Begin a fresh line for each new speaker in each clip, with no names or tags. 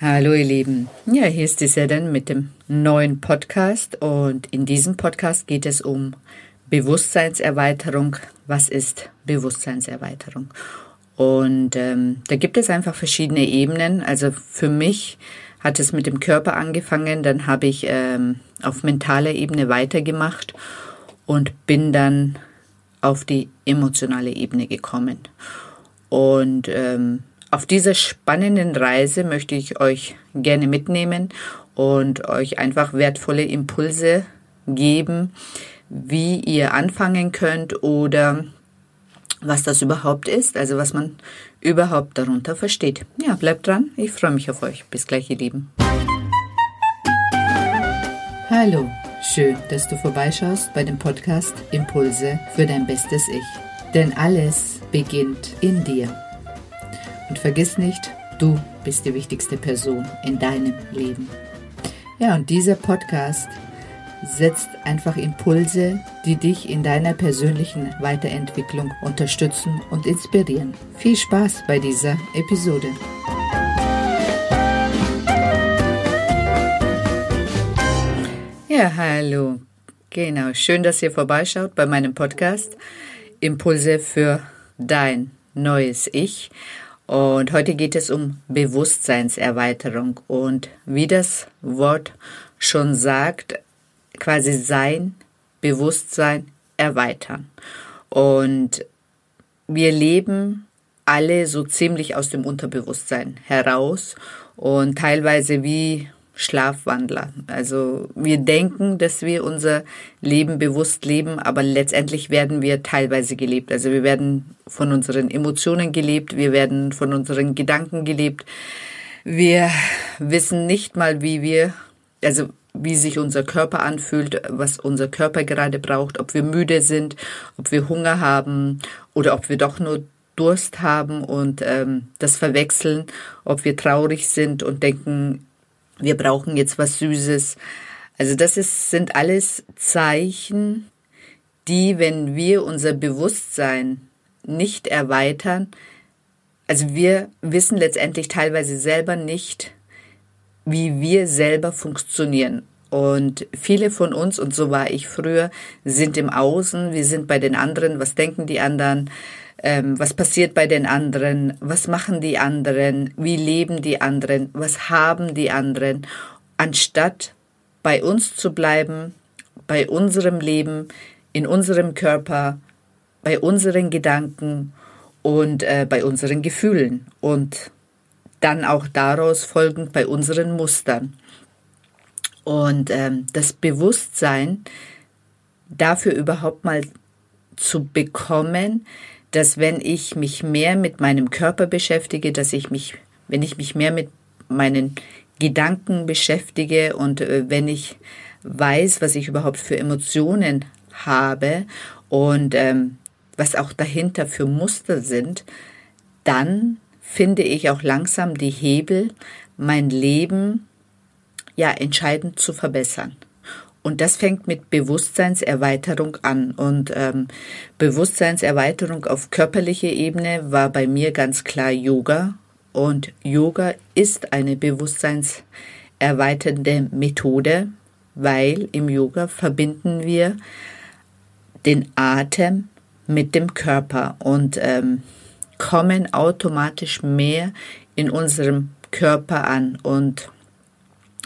Hallo ihr Lieben. Ja, hier ist die Sedan mit dem neuen Podcast und in diesem Podcast geht es um Bewusstseinserweiterung. Was ist Bewusstseinserweiterung? Und ähm, da gibt es einfach verschiedene Ebenen. Also für mich hat es mit dem Körper angefangen, dann habe ich ähm, auf mentaler Ebene weitergemacht und bin dann auf die emotionale Ebene gekommen. Und ähm, auf dieser spannenden Reise möchte ich euch gerne mitnehmen und euch einfach wertvolle Impulse geben, wie ihr anfangen könnt oder was das überhaupt ist, also was man überhaupt darunter versteht. Ja, bleibt dran, ich freue mich auf euch. Bis gleich, ihr Lieben. Hallo, schön, dass du vorbeischaust bei dem Podcast Impulse für dein bestes Ich. Denn alles beginnt in dir. Vergiss nicht, du bist die wichtigste Person in deinem Leben. Ja, und dieser Podcast setzt einfach Impulse, die dich in deiner persönlichen Weiterentwicklung unterstützen und inspirieren. Viel Spaß bei dieser Episode. Ja, hallo. Genau, schön, dass ihr vorbeischaut bei meinem Podcast Impulse für dein neues Ich. Und heute geht es um Bewusstseinserweiterung und wie das Wort schon sagt, quasi sein Bewusstsein erweitern. Und wir leben alle so ziemlich aus dem Unterbewusstsein heraus und teilweise wie Schlafwandler. Also wir denken, dass wir unser Leben bewusst leben, aber letztendlich werden wir teilweise gelebt. Also wir werden von unseren Emotionen gelebt, wir werden von unseren Gedanken gelebt. Wir wissen nicht mal, wie wir, also wie sich unser Körper anfühlt, was unser Körper gerade braucht, ob wir müde sind, ob wir Hunger haben oder ob wir doch nur Durst haben und ähm, das verwechseln, ob wir traurig sind und denken, wir brauchen jetzt was Süßes. Also das ist, sind alles Zeichen, die, wenn wir unser Bewusstsein nicht erweitern, also wir wissen letztendlich teilweise selber nicht, wie wir selber funktionieren. Und viele von uns, und so war ich früher, sind im Außen, wir sind bei den anderen, was denken die anderen, ähm, was passiert bei den anderen, was machen die anderen, wie leben die anderen, was haben die anderen, anstatt bei uns zu bleiben, bei unserem Leben, in unserem Körper, bei unseren Gedanken und äh, bei unseren Gefühlen und dann auch daraus folgend bei unseren Mustern. Und ähm, das Bewusstsein dafür überhaupt mal zu bekommen, dass wenn ich mich mehr mit meinem Körper beschäftige, dass ich mich, wenn ich mich mehr mit meinen Gedanken beschäftige und äh, wenn ich weiß, was ich überhaupt für Emotionen habe und ähm, was auch dahinter für Muster sind, dann finde ich auch langsam die Hebel, mein Leben ja entscheidend zu verbessern. Und das fängt mit Bewusstseinserweiterung an. Und ähm, Bewusstseinserweiterung auf körperlicher Ebene war bei mir ganz klar Yoga. Und Yoga ist eine bewusstseinserweiternde Methode, weil im Yoga verbinden wir den Atem mit dem Körper und ähm, kommen automatisch mehr in unserem Körper an. Und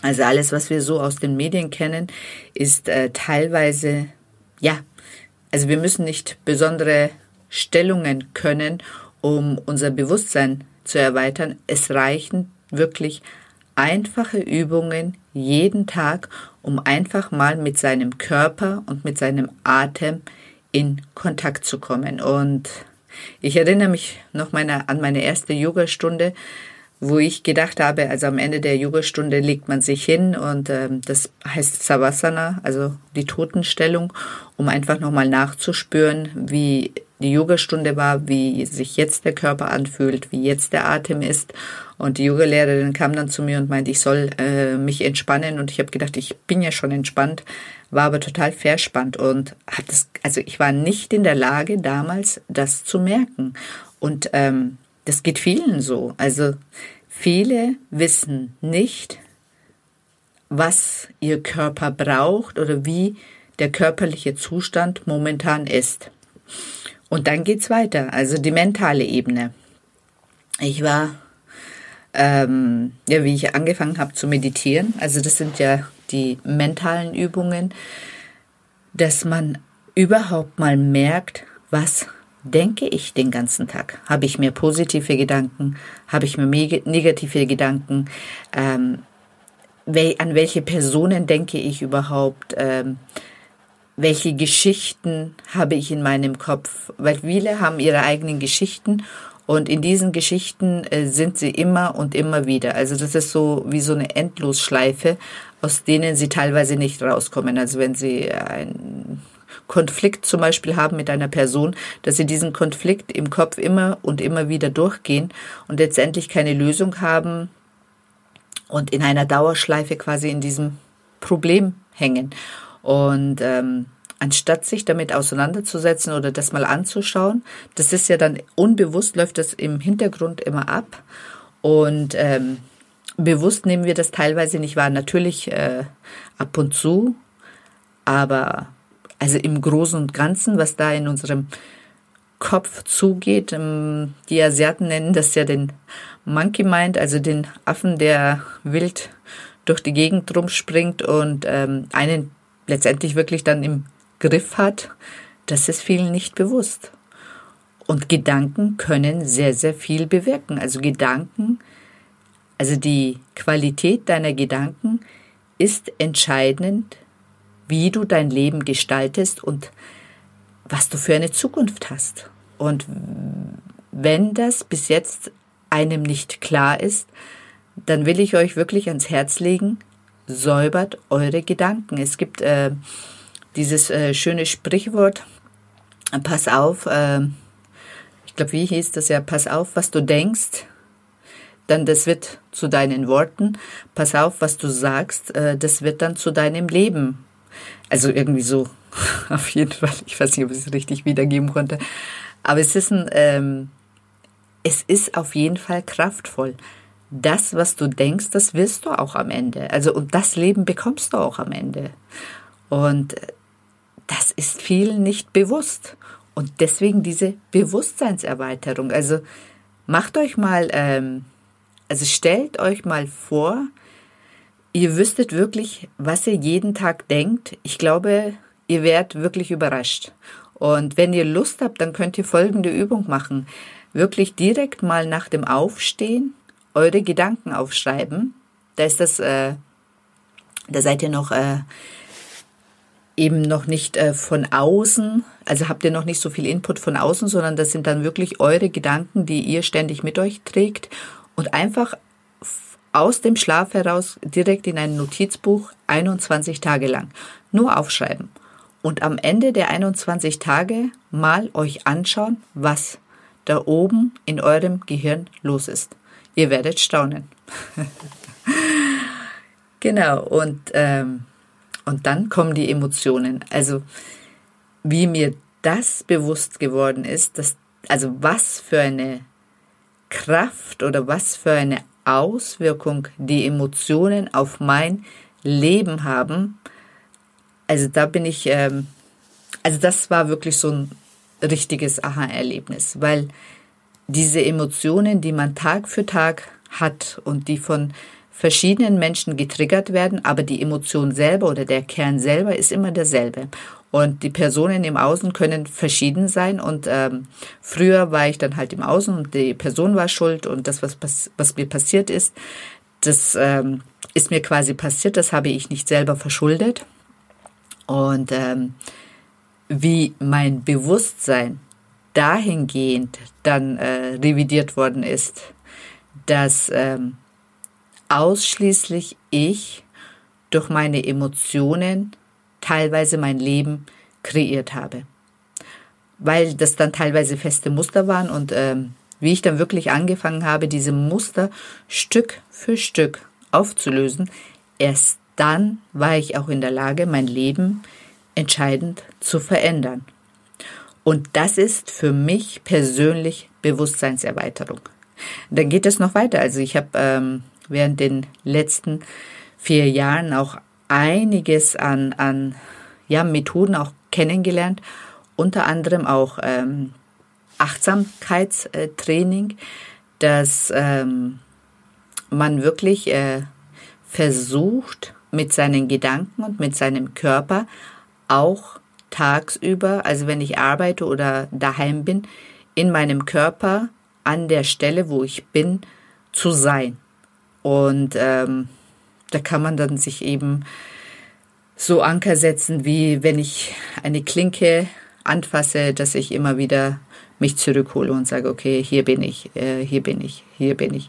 also alles, was wir so aus den Medien kennen, ist äh, teilweise, ja, also wir müssen nicht besondere Stellungen können, um unser Bewusstsein zu erweitern. Es reichen wirklich einfache Übungen jeden Tag, um einfach mal mit seinem Körper und mit seinem Atem in Kontakt zu kommen. Und ich erinnere mich noch meine, an meine erste Yogastunde wo ich gedacht habe, also am Ende der Yogastunde legt man sich hin und ähm, das heißt Savasana, also die Totenstellung, um einfach nochmal nachzuspüren, wie die Yogastunde war, wie sich jetzt der Körper anfühlt, wie jetzt der Atem ist. Und die Yogalehrerin kam dann zu mir und meinte, ich soll äh, mich entspannen. Und ich habe gedacht, ich bin ja schon entspannt, war aber total verspannt und hat das, also ich war nicht in der Lage damals, das zu merken. Und ähm, das geht vielen so. Also Viele wissen nicht, was ihr Körper braucht oder wie der körperliche Zustand momentan ist. Und dann geht's weiter, also die mentale Ebene. Ich war, ähm, ja, wie ich angefangen habe zu meditieren, also das sind ja die mentalen Übungen, dass man überhaupt mal merkt, was denke ich den ganzen Tag? Habe ich mir positive Gedanken? Habe ich mir negative Gedanken? Ähm, an welche Personen denke ich überhaupt? Ähm, welche Geschichten habe ich in meinem Kopf? Weil viele haben ihre eigenen Geschichten und in diesen Geschichten äh, sind sie immer und immer wieder. Also das ist so wie so eine Endlosschleife, aus denen sie teilweise nicht rauskommen. Also wenn sie ein Konflikt zum Beispiel haben mit einer Person, dass sie diesen Konflikt im Kopf immer und immer wieder durchgehen und letztendlich keine Lösung haben und in einer Dauerschleife quasi in diesem Problem hängen. Und ähm, anstatt sich damit auseinanderzusetzen oder das mal anzuschauen, das ist ja dann unbewusst, läuft das im Hintergrund immer ab. Und ähm, bewusst nehmen wir das teilweise nicht wahr. Natürlich äh, ab und zu, aber also im Großen und Ganzen, was da in unserem Kopf zugeht. Ähm, die Asiaten nennen das ja den Monkey Mind, also den Affen, der wild durch die Gegend rumspringt und ähm, einen letztendlich wirklich dann im Griff hat. Das ist vielen nicht bewusst. Und Gedanken können sehr, sehr viel bewirken. Also Gedanken, also die Qualität deiner Gedanken ist entscheidend wie du dein Leben gestaltest und was du für eine Zukunft hast. Und wenn das bis jetzt einem nicht klar ist, dann will ich euch wirklich ans Herz legen, säubert eure Gedanken. Es gibt äh, dieses äh, schöne Sprichwort, pass auf, äh, ich glaube, wie hieß das ja, pass auf, was du denkst, dann das wird zu deinen Worten, pass auf, was du sagst, äh, das wird dann zu deinem Leben. Also irgendwie so, auf jeden Fall. Ich weiß nicht, ob ich es richtig wiedergeben konnte. Aber es ist ein, ähm, es ist auf jeden Fall kraftvoll. Das, was du denkst, das wirst du auch am Ende. Also, und das Leben bekommst du auch am Ende. Und das ist vielen nicht bewusst. Und deswegen diese Bewusstseinserweiterung. Also, macht euch mal, ähm, also stellt euch mal vor, ihr wüsstet wirklich, was ihr jeden Tag denkt, ich glaube, ihr werdet wirklich überrascht. Und wenn ihr Lust habt, dann könnt ihr folgende Übung machen. Wirklich direkt mal nach dem Aufstehen eure Gedanken aufschreiben. Da ist das, äh, da seid ihr noch äh, eben noch nicht äh, von außen, also habt ihr noch nicht so viel Input von außen, sondern das sind dann wirklich eure Gedanken, die ihr ständig mit euch trägt und einfach aus dem Schlaf heraus direkt in ein Notizbuch 21 Tage lang. Nur aufschreiben. Und am Ende der 21 Tage mal euch anschauen, was da oben in eurem Gehirn los ist. Ihr werdet staunen. genau, und, ähm, und dann kommen die Emotionen. Also, wie mir das bewusst geworden ist, dass, also was für eine Kraft oder was für eine Auswirkung die Emotionen auf mein Leben haben, also da bin ich, ähm, also das war wirklich so ein richtiges Aha-Erlebnis, weil diese Emotionen, die man Tag für Tag hat und die von verschiedenen Menschen getriggert werden, aber die Emotion selber oder der Kern selber ist immer derselbe. Und die Personen im Außen können verschieden sein. Und ähm, früher war ich dann halt im Außen und die Person war schuld und das, was, was mir passiert ist, das ähm, ist mir quasi passiert, das habe ich nicht selber verschuldet. Und ähm, wie mein Bewusstsein dahingehend dann äh, revidiert worden ist, dass ähm, ausschließlich ich durch meine Emotionen teilweise mein Leben kreiert habe. Weil das dann teilweise feste Muster waren und ähm, wie ich dann wirklich angefangen habe, diese Muster Stück für Stück aufzulösen, erst dann war ich auch in der Lage, mein Leben entscheidend zu verändern. Und das ist für mich persönlich Bewusstseinserweiterung. dann geht es noch weiter. Also ich habe ähm, während den letzten vier Jahren auch einiges an, an ja, Methoden auch kennengelernt, unter anderem auch ähm, Achtsamkeitstraining, dass ähm, man wirklich äh, versucht, mit seinen Gedanken und mit seinem Körper auch tagsüber, also wenn ich arbeite oder daheim bin, in meinem Körper an der Stelle, wo ich bin, zu sein. Und ähm, da kann man dann sich eben so Anker setzen, wie wenn ich eine Klinke anfasse, dass ich immer wieder mich zurückhole und sage, okay, hier bin ich, äh, hier bin ich, hier bin ich.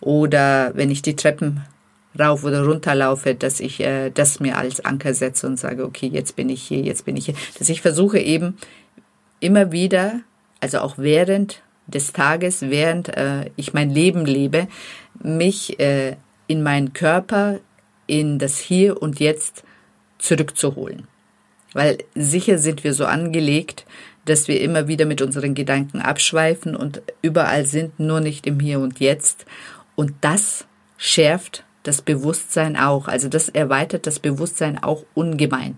Oder wenn ich die Treppen rauf oder runter laufe, dass ich äh, das mir als Anker setze und sage, okay, jetzt bin ich hier, jetzt bin ich hier. Dass ich versuche eben immer wieder, also auch während des Tages, während äh, ich mein Leben lebe, mich äh, in meinen Körper, in das Hier und Jetzt zurückzuholen. Weil sicher sind wir so angelegt, dass wir immer wieder mit unseren Gedanken abschweifen und überall sind, nur nicht im Hier und Jetzt. Und das schärft das Bewusstsein auch. Also das erweitert das Bewusstsein auch ungemein.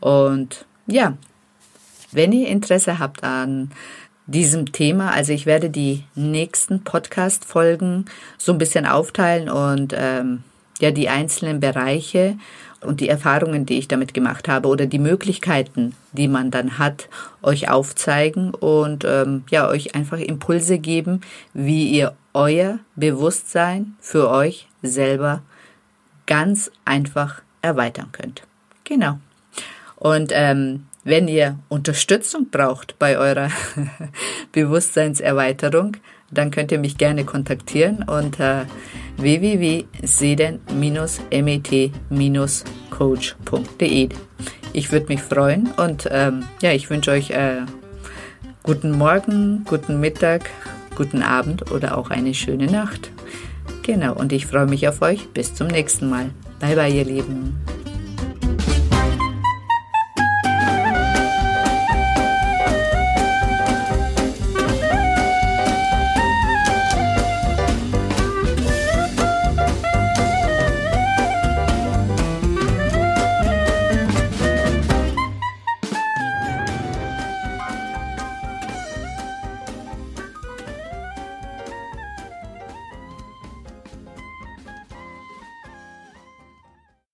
Und ja, wenn ihr Interesse habt an diesem Thema, also ich werde die nächsten Podcast-Folgen so ein bisschen aufteilen und ähm, ja die einzelnen Bereiche und die Erfahrungen, die ich damit gemacht habe oder die Möglichkeiten, die man dann hat, euch aufzeigen und ähm, ja euch einfach Impulse geben, wie ihr euer Bewusstsein für euch selber ganz einfach erweitern könnt. Genau. Und ähm, wenn ihr Unterstützung braucht bei eurer Bewusstseinserweiterung, dann könnt ihr mich gerne kontaktieren unter www.seden-met-coach.de. Ich würde mich freuen und ähm, ja, ich wünsche euch äh, guten Morgen, guten Mittag, guten Abend oder auch eine schöne Nacht. Genau, und ich freue mich auf euch. Bis zum nächsten Mal. Bye bye, ihr Lieben.